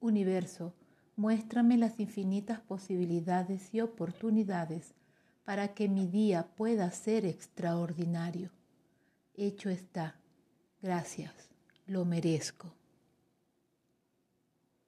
Universo, muéstrame las infinitas posibilidades y oportunidades para que mi día pueda ser extraordinario. Hecho está. Gracias. Lo merezco.